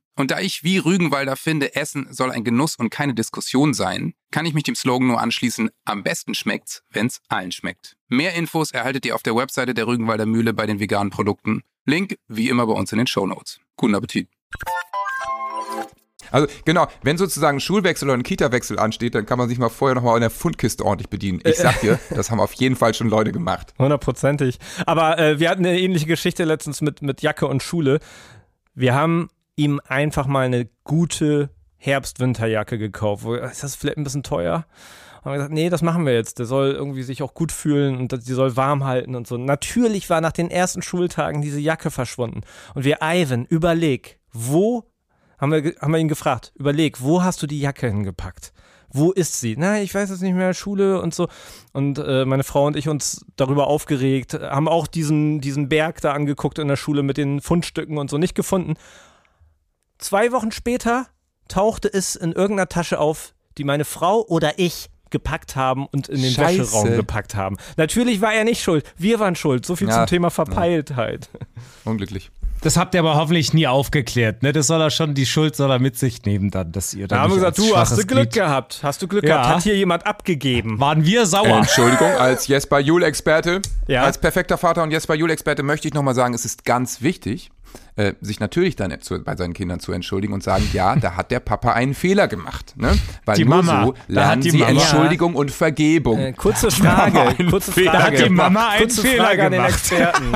Und da ich wie Rügenwalder finde, Essen soll ein Genuss und keine Diskussion sein, kann ich mich dem Slogan nur anschließen, am besten schmeckt's, wenn's allen schmeckt. Mehr Infos erhaltet ihr auf der Webseite der Rügenwalder Mühle bei den veganen Produkten. Link wie immer bei uns in den Show Notes. Guten Appetit. Also genau, wenn sozusagen ein Schulwechsel oder ein Kita-Wechsel ansteht, dann kann man sich mal vorher nochmal in der Fundkiste ordentlich bedienen. Ich sag dir, das haben auf jeden Fall schon Leute gemacht. Hundertprozentig. Aber äh, wir hatten eine ähnliche Geschichte letztens mit, mit Jacke und Schule. Wir haben ihm einfach mal eine gute Herbst-Winterjacke gekauft. Ist das vielleicht ein bisschen teuer? Und wir gesagt, nee, das machen wir jetzt. Der soll irgendwie sich auch gut fühlen und die soll warm halten und so. Natürlich war nach den ersten Schultagen diese Jacke verschwunden. Und wir, Ivan, überleg, wo, haben wir, haben wir ihn gefragt, überleg, wo hast du die Jacke hingepackt? Wo ist sie? Na, ich weiß es nicht mehr, Schule und so. Und äh, meine Frau und ich uns darüber aufgeregt, haben auch diesen, diesen Berg da angeguckt in der Schule mit den Fundstücken und so nicht gefunden. Zwei Wochen später tauchte es in irgendeiner Tasche auf, die meine Frau oder ich gepackt haben und in den Scheiße. Wäscheraum gepackt haben. Natürlich war er nicht schuld, wir waren schuld. So viel ja, zum Thema Verpeiltheit. Ja. Unglücklich. Das habt ihr aber hoffentlich nie aufgeklärt, ne? Das soll er schon, die Schuld soll er mit sich nehmen dann, dass ihr da. Da haben wir gesagt, du hast du Glück Glied. gehabt. Hast du Glück ja. gehabt? Hat hier jemand abgegeben? Waren wir sauer? Äh, Entschuldigung, als Jesper Jul-Experte, ja? als perfekter Vater und Jesper Jul-Experte möchte ich nochmal sagen, es ist ganz wichtig, äh, sich natürlich dann zu, bei seinen Kindern zu entschuldigen und sagen, ja, da hat der Papa einen Fehler gemacht. Ne? Weil die nur Mama, so lernen sie Mama. Entschuldigung und Vergebung. Äh, kurze Frage, kurze Frage. Da hat die Mama einen kurze Fehler Frage gemacht. an den Experten.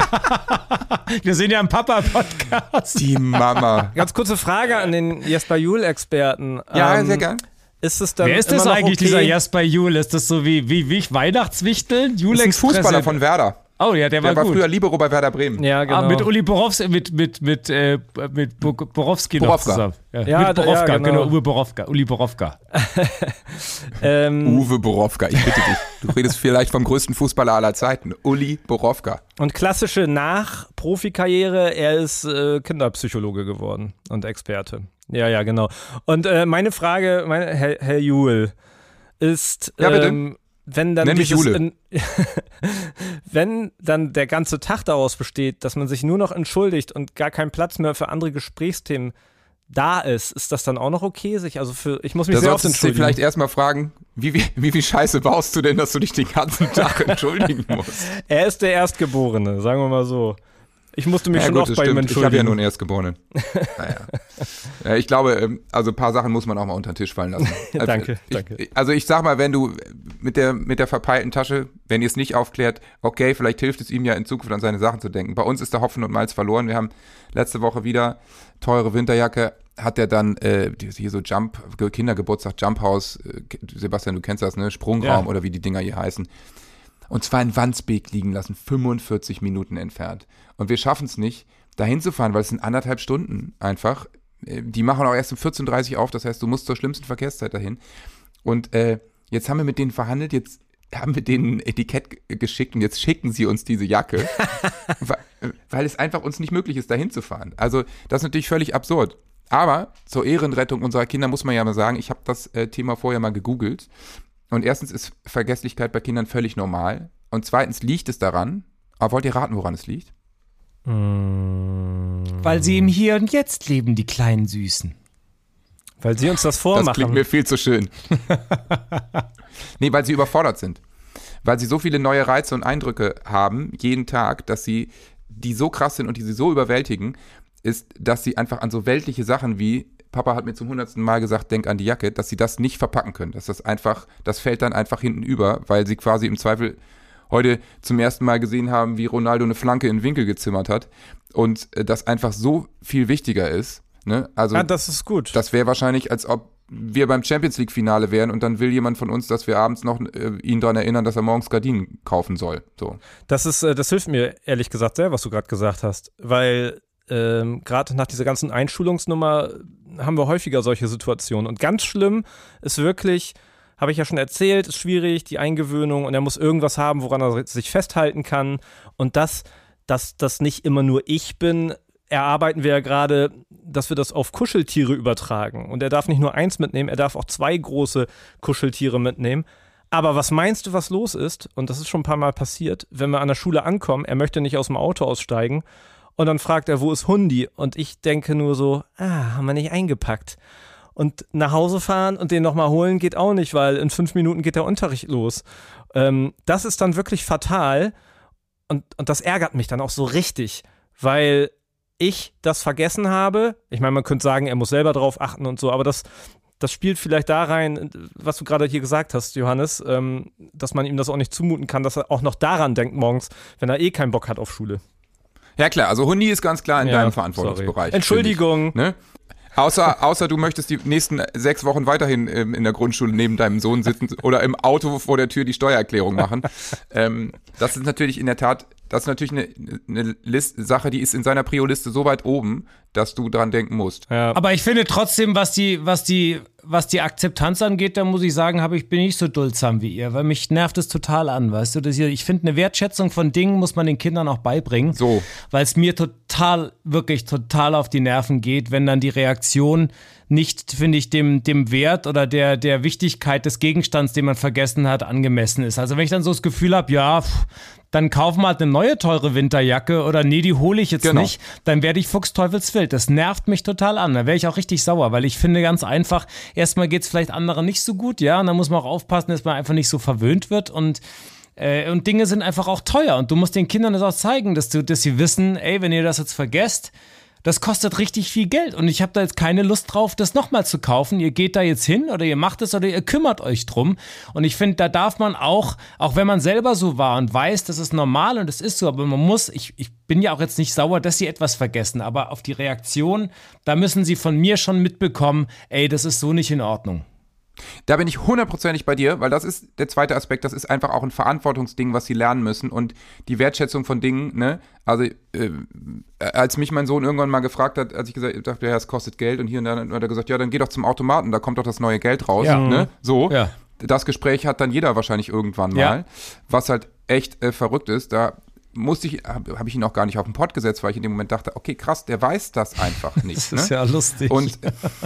Wir sind ja ein Papa-Podcast. Die Mama. Ganz kurze Frage an den Jesper Juhl-Experten. Ja, ähm, sehr gern. Ist es dann Wer ist das eigentlich, okay? dieser Jasper Juhl? Ist das so wie, wie, wie Weihnachtswichteln? Ein Fußballer von Werder. Oh ja, der war, Der war gut. früher Libero bei Werder Bremen. Ja, genau. Ah, mit Uli Borowski, mit, mit, mit, äh, mit Bo- Borowski noch Borowka. zusammen. Ja, mit da- Borowka, ja, genau. genau. Uwe Borowka, Uli Borowka. ähm, Uwe Borowka, ich bitte dich. Du redest vielleicht vom größten Fußballer aller Zeiten. Uli Borowka. und klassische Nach-Profikarriere, er ist äh, Kinderpsychologe geworden und Experte. Ja, ja, genau. Und äh, meine Frage, meine, Herr, Herr Juhl, ist, Ja, bitte. ähm, wenn dann dieses in, wenn dann der ganze Tag daraus besteht, dass man sich nur noch entschuldigt und gar kein Platz mehr für andere Gesprächsthemen da ist, ist das dann auch noch okay? Sich also für ich muss mich Da sehr oft entschuldigen. vielleicht erstmal fragen, wie, wie, wie viel Scheiße baust du denn, dass du dich den ganzen Tag entschuldigen musst? Er ist der Erstgeborene, sagen wir mal so. Ich musste mich Ja, schon gut, oft bei ihm stimmt. Ich habe ja entschuldigen. nur einen Erstgeborenen. naja. Ja, ich glaube, ähm, also ein paar Sachen muss man auch mal unter den Tisch fallen lassen. Also, Danke, ich, danke. Also ich sag mal, wenn du mit der, mit der verpeilten Tasche, wenn ihr es nicht aufklärt, okay, vielleicht hilft es ihm ja in Zukunft an seine Sachen zu denken. Bei uns ist der Hopfen und Malz verloren. Wir haben letzte Woche wieder teure Winterjacke. Hat er dann äh, hier so Jump, Kindergeburtstag, Jump House, äh, Sebastian, du kennst das, ne? Sprungraum Ja. oder wie die Dinger hier heißen. Und zwar in Wandsbek liegen lassen, 45 Minuten entfernt. Und wir schaffen es nicht, dahin zu fahren, weil es sind anderthalb Stunden einfach. Äh, Die machen auch erst um 14.30 Uhr auf, das heißt, du musst zur schlimmsten Verkehrszeit dahin. Und äh, jetzt haben wir mit denen verhandelt, jetzt haben wir denen ein Etikett geschickt und jetzt schicken sie uns diese Jacke, weil, weil es einfach uns nicht möglich ist, dahin zu fahren. Also das ist natürlich völlig absurd. Aber zur Ehrenrettung unserer Kinder muss man ja mal sagen, ich habe das äh, Thema vorher mal gegoogelt. Und erstens ist Vergesslichkeit bei Kindern völlig normal. Und zweitens liegt es daran, aber wollt ihr raten, woran es liegt? Weil sie im Hier und Jetzt leben, die kleinen Süßen. Weil sie uns das Das vormachen. klingt mir viel zu schön. nee, weil sie überfordert sind. Weil sie so viele neue Reize und Eindrücke haben, jeden Tag, dass sie, die so krass sind und die sie so überwältigen, ist, dass sie einfach an so weltliche Sachen wie, Papa hat mir zum hundertsten Mal gesagt, denk an die Jacke, dass sie das nicht verpacken können. Dass das einfach, das fällt dann einfach hinten über, weil sie quasi im Zweifel heute zum ersten Mal gesehen haben, wie Ronaldo eine Flanke in den Winkel gezimmert hat. Und äh, das einfach so viel wichtiger ist. Ne? Also ja, das ist gut. das wäre wahrscheinlich, als ob wir beim Champions League-Finale wären und dann will jemand von uns, dass wir abends noch äh, ihn daran erinnern, dass er morgens Gardinen kaufen soll. So. Das ist, äh, das hilft mir ehrlich gesagt sehr, was du gerade gesagt hast, weil ähm, gerade nach dieser ganzen Einschulungsnummer haben wir häufiger solche Situationen. Und ganz schlimm ist wirklich, habe ich ja schon erzählt, ist schwierig, die Eingewöhnung und er muss irgendwas haben, woran er sich festhalten kann. Und das, dass das nicht immer nur ich bin, erarbeiten wir ja gerade, dass wir das auf Kuscheltiere übertragen. Und er darf nicht nur eins mitnehmen, er darf auch zwei große Kuscheltiere mitnehmen. Aber was meinst du, was los ist? Und das ist schon ein paar Mal passiert, wenn wir an der Schule ankommen, er möchte nicht aus dem Auto aussteigen und dann fragt er, wo ist Hundi? Und ich denke nur so, ah, haben wir nicht eingepackt. Und nach Hause fahren und den nochmal holen geht auch nicht, weil in fünf Minuten geht der Unterricht los. Ähm, das ist dann wirklich fatal und, und das ärgert mich dann auch so richtig, weil ich das vergessen habe. Ich meine, man könnte sagen, er muss selber drauf achten und so, aber das, das spielt vielleicht da rein, was du gerade hier gesagt hast, Johannes, ähm, dass man ihm das auch nicht zumuten kann, dass er auch noch daran denkt morgens, wenn er eh keinen Bock hat auf Schule. Ja klar, also Hundi ist ganz klar in Ja, deinem sorry. Verantwortungsbereich. Entschuldigung. finde Ich, ne? Außer, außer du möchtest die nächsten sechs Wochen weiterhin ähm, in der Grundschule neben deinem Sohn sitzen oder im Auto vor der Tür die Steuererklärung machen. ähm, das ist natürlich in der Tat, das ist natürlich eine, eine List, Sache, die ist in seiner Prio-Liste so weit oben, dass du dran denken musst. Ja. Aber ich finde trotzdem, was die, was die, was die Akzeptanz angeht, da muss ich sagen, habe ich bin ich nicht so duldsam wie ihr, weil mich nervt es total an, weißt du? Hier, ich finde, eine Wertschätzung von Dingen muss man den Kindern auch beibringen. So. Weil es mir total, wirklich total auf die Nerven geht, wenn dann die Reaktion nicht, finde ich, dem, dem Wert oder der, der Wichtigkeit des Gegenstands, den man vergessen hat, angemessen ist. Also wenn ich dann so das Gefühl habe, ja, pff, dann kaufen wir halt eine neue teure Winterjacke oder nee, die hole ich jetzt Genau. nicht, dann werde ich fuchsteufelswild. Das nervt mich total an. Da wäre ich auch richtig sauer, weil ich finde ganz einfach, erstmal geht es vielleicht anderen nicht so gut, ja, und dann muss man auch aufpassen, dass man einfach nicht so verwöhnt wird und äh, und Dinge sind einfach auch teuer und du musst den Kindern das auch zeigen, dass, du, dass sie wissen, ey, wenn ihr das jetzt vergesst, das kostet richtig viel Geld und ich habe da jetzt keine Lust drauf, das nochmal zu kaufen. Ihr geht da jetzt hin oder ihr macht es oder ihr kümmert euch drum. Und ich finde, da darf man auch, auch wenn man selber so war und weiß, das ist normal und es ist so, aber man muss, ich, ich bin ja auch jetzt nicht sauer, dass sie etwas vergessen, aber auf die Reaktion, da müssen sie von mir schon mitbekommen, ey, das ist so nicht in Ordnung. Da bin ich hundertprozentig bei dir, weil das ist der zweite Aspekt, das ist einfach auch ein Verantwortungsding, was sie lernen müssen und die Wertschätzung von Dingen, ne? Also, äh, als mich mein Sohn irgendwann mal gefragt hat, als ich gesagt dachte, ja, es kostet Geld und hier und da hat er gesagt, ja, dann geh doch zum Automaten, da kommt doch das neue Geld raus, Ja. ne? So. Ja. Das Gespräch hat dann jeder wahrscheinlich irgendwann mal, Ja. was halt echt äh, verrückt ist. Da musste ich, habe hab ich ihn auch gar nicht auf den Pott gesetzt, weil ich in dem Moment dachte, okay, krass, der weiß das einfach nicht. Das ist ne? ja lustig. Und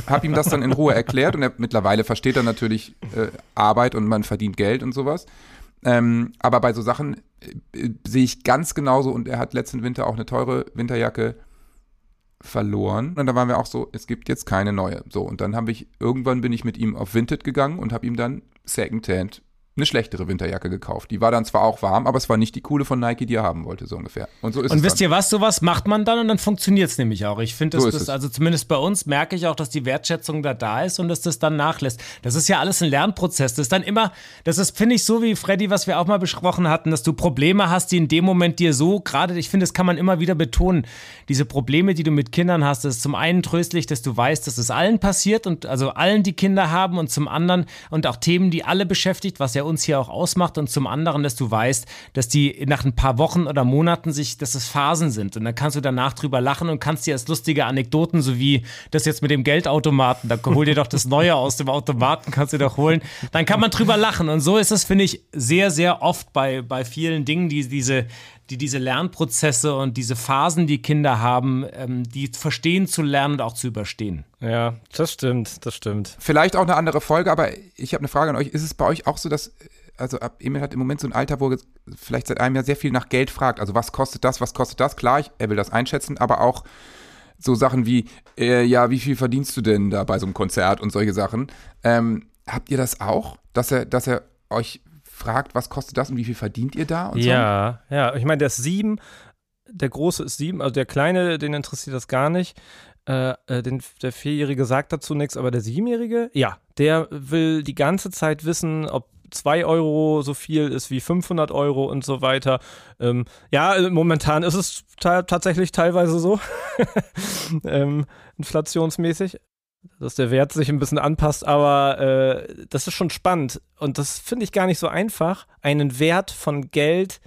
habe ihm das dann in Ruhe erklärt und er mittlerweile versteht er natürlich äh, Arbeit und man verdient Geld und sowas. Ähm, aber bei so Sachen äh, sehe ich ganz genauso und er hat letzten Winter auch eine teure Winterjacke verloren. Und da waren wir auch so, es gibt jetzt keine neue. So, und dann habe ich, irgendwann bin ich mit ihm auf Vinted gegangen und habe ihm dann Secondhand eine schlechtere Winterjacke gekauft. Die war dann zwar auch warm, aber es war nicht die coole von Nike, die er haben wollte, so ungefähr. Und so ist Und es wisst dann. ihr was, sowas macht man dann und dann funktioniert es nämlich auch. Ich finde, dass So ist das, es. also zumindest bei uns merke ich auch, dass die Wertschätzung da da ist und dass das dann nachlässt. Das ist ja alles ein Lernprozess. Das ist dann immer, das ist, finde ich, so wie Freddy, was wir auch mal besprochen hatten, dass du Probleme hast, die in dem Moment dir so, gerade, ich finde, das kann man immer wieder betonen, diese Probleme, die du mit Kindern hast, das ist zum einen tröstlich, dass du weißt, dass es allen passiert und also allen, die Kinder haben und zum anderen und auch Themen, die alle beschäftigt, was ja uns hier auch ausmacht und zum anderen, dass du weißt, dass die nach ein paar Wochen oder Monaten sich, dass es Phasen sind. Und dann kannst du danach drüber lachen und kannst dir als lustige Anekdoten, so wie das jetzt mit dem Geldautomaten, da hol dir doch das Neue aus dem Automaten, kannst du doch holen, dann kann man drüber lachen. Und so ist es, finde ich, sehr, sehr oft bei, bei vielen Dingen, die diese die diese Lernprozesse und diese Phasen, die Kinder haben, ähm, die verstehen zu lernen und auch zu überstehen. Ja, das stimmt, das stimmt. Vielleicht auch eine andere Folge, aber ich habe eine Frage an euch. Ist es bei euch auch so, dass, also Emil hat im Moment so ein Alter, wo er vielleicht seit einem Jahr sehr viel nach Geld fragt. Also was kostet das, was kostet das? Klar, ich, er will das einschätzen, aber auch so Sachen wie, äh, ja, wie viel verdienst du denn da bei so einem Konzert und solche Sachen. Ähm, habt ihr das auch, dass er, dass er euch fragt, was kostet das und wie viel verdient ihr da und so? Ja, ja. Ich meine, der ist sieben, der Große ist sieben, also der Kleine, den interessiert das gar nicht. Äh, äh, den, der Vierjährige sagt dazu nichts, aber der Siebenjährige, ja, der will die ganze Zeit wissen, ob 2 Euro so viel ist wie 500 Euro und so weiter. Ähm, ja, äh, momentan ist es ta tatsächlich teilweise so, ähm, inflationsmäßig, dass der Wert sich ein bisschen anpasst, aber äh, das ist schon spannend und das finde ich gar nicht so einfach, einen Wert von Geld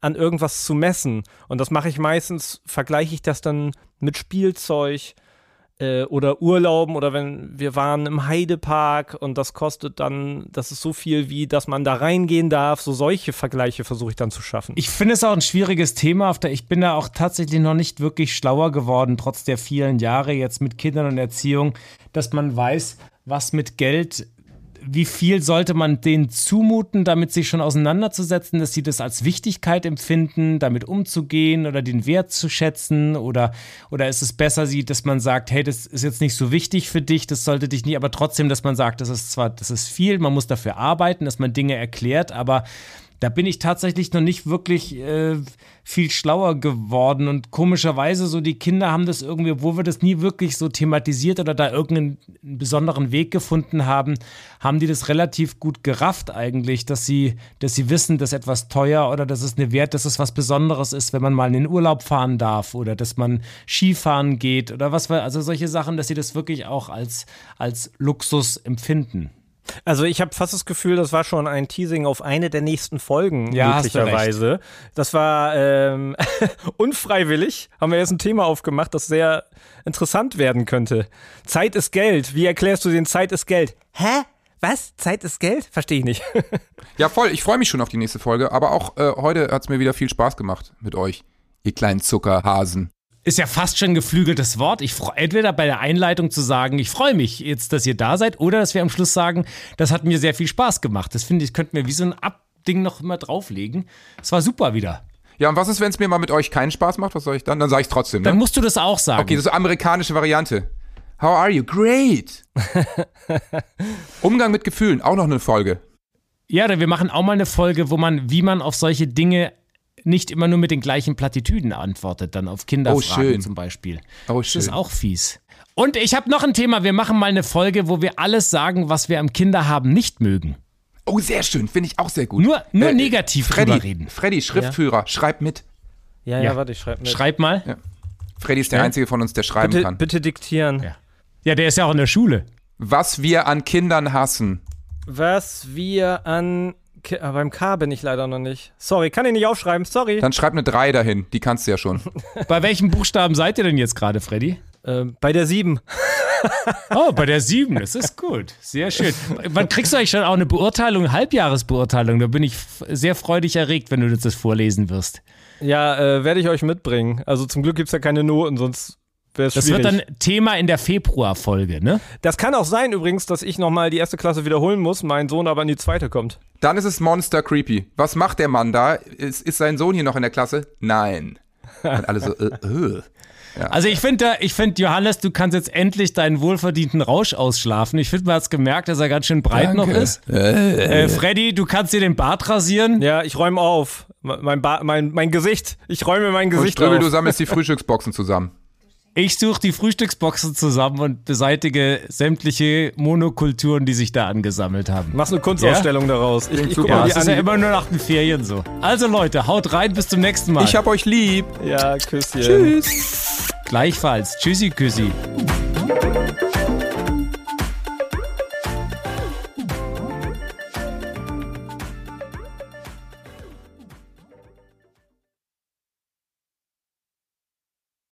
an irgendwas zu messen. Und das mache ich meistens, vergleiche ich das dann mit Spielzeug äh, oder Urlauben oder wenn wir waren im Heidepark und das kostet dann, das ist so viel wie, dass man da reingehen darf. So solche Vergleiche versuche ich dann zu schaffen. Ich finde es auch ein schwieriges Thema. Auf der, ich bin da auch tatsächlich noch nicht wirklich schlauer geworden, trotz der vielen Jahre jetzt mit Kindern und Erziehung, dass man weiß, was mit Geld, wie viel sollte man denen zumuten, damit sich schon auseinanderzusetzen, dass sie das als Wichtigkeit empfinden, damit umzugehen oder den Wert zu schätzen? Oder, oder ist es besser, sie, dass man sagt, hey, das ist jetzt nicht so wichtig für dich, das sollte dich nicht, aber trotzdem, dass man sagt, das ist zwar, das ist viel, man muss dafür arbeiten, dass man Dinge erklärt, aber da bin ich tatsächlich noch nicht wirklich äh, viel schlauer geworden. Und komischerweise, so die Kinder haben das irgendwie, obwohl wir das nie wirklich so thematisiert oder da irgendeinen besonderen Weg gefunden haben, haben die das relativ gut gerafft eigentlich, dass sie, dass sie wissen, dass etwas teuer oder dass es eine Wert, dass es was Besonderes ist, wenn man mal in den Urlaub fahren darf oder dass man Skifahren geht oder was, also solche Sachen, dass sie das wirklich auch als, als Luxus empfinden. Also ich habe fast das Gefühl, das war schon ein Teasing auf eine der nächsten Folgen, Ja, möglicherweise. Das war ähm, unfreiwillig, haben wir jetzt ein Thema aufgemacht, das sehr interessant werden könnte. Zeit ist Geld. Wie erklärst du den Zeit ist Geld? Hä? Was? Zeit ist Geld? Verstehe ich nicht. Ja, voll. Ich freue mich schon auf die nächste Folge. Aber auch äh, heute hat es mir wieder viel Spaß gemacht mit euch, ihr kleinen Zuckerhasen. Ist ja fast schon ein geflügeltes Wort. Ich entweder bei der Einleitung zu sagen, ich freue mich jetzt, dass ihr da seid, oder dass wir am Schluss sagen, das hat mir sehr viel Spaß gemacht. Das finde ich, könnten wir wie so ein Abding noch immer drauflegen. Es war super wieder. Ja, und was ist, wenn es mir mal mit euch keinen Spaß macht? Was soll ich dann? Dann sage ich trotzdem, Dann ne? musst du das auch sagen. Okay, das ist eine amerikanische Variante. How are you? Great. Umgang mit Gefühlen, auch noch eine Folge. Ja, wir machen auch mal eine Folge, wo man, wie man auf solche Dinge nicht immer nur mit den gleichen Plattitüden antwortet, dann auf Kinderfragen Oh, schön. zum Beispiel. Oh, Das schön. ist auch fies. Und ich habe noch ein Thema. Wir machen mal eine Folge, wo wir alles sagen, was wir am Kinderhaben nicht mögen. Oh, sehr schön. Finde ich auch sehr gut. Nur, nur Äh, negativ Freddy, drüber reden. Freddy, Schriftführer, schreib mit. Ja, Ja. ja, warte, ich schreibe mit. Schreib mal. Freddy ist der Ja. Einzige von uns, der schreiben bitte, kann. bitte diktieren. Ja. Ja, der ist ja auch in der Schule. Was wir an Kindern hassen. Was wir an. Ki ah, beim K bin ich leider noch nicht. Sorry, kann ich nicht aufschreiben, sorry. Dann schreib eine 3 dahin, die kannst du ja schon. Bei welchem Buchstaben seid ihr denn jetzt gerade, Freddy? Ähm, bei der 7. Oh, bei der 7, das ist gut. Sehr schön. Wann kriegst du eigentlich schon auch eine Beurteilung, eine Halbjahresbeurteilung? Da bin ich sehr freudig erregt, wenn du das vorlesen wirst. Ja, äh, werde ich euch mitbringen. Also zum Glück gibt es ja keine Noten, sonst Das schwierig. wird dann Thema in der Februarfolge, ne? das kann auch sein übrigens, dass ich nochmal die erste Klasse wiederholen muss, mein Sohn aber in die zweite kommt. Dann ist es Monster Creepy. Was macht der Mann da? Ist, ist sein Sohn hier noch in der Klasse? Nein. Und alle so, äh, äh. Also ich finde, ich finde, Johannes, du kannst jetzt endlich deinen wohlverdienten Rausch ausschlafen. Ich finde, man hat es gemerkt, dass er ganz schön breit noch ist. Äh, Freddy, du kannst dir den Bart rasieren. Ja, ich räume auf. Mein, ba mein, mein Gesicht. Ich räume mein Und Gesicht Ströbel, auf. du sammelst die Frühstücksboxen zusammen. Ich suche die Frühstücksboxen zusammen und beseitige sämtliche Monokulturen, die sich da angesammelt haben. Machst eine Kunstausstellung daraus. Ich, ich guck mal Ja, die das ist ja immer nur nach den Ferien so. Also Leute, haut rein, bis zum nächsten Mal. Ich hab euch lieb. Ja, Küsschen. Tschüss. Gleichfalls. Tschüssi, Küssi.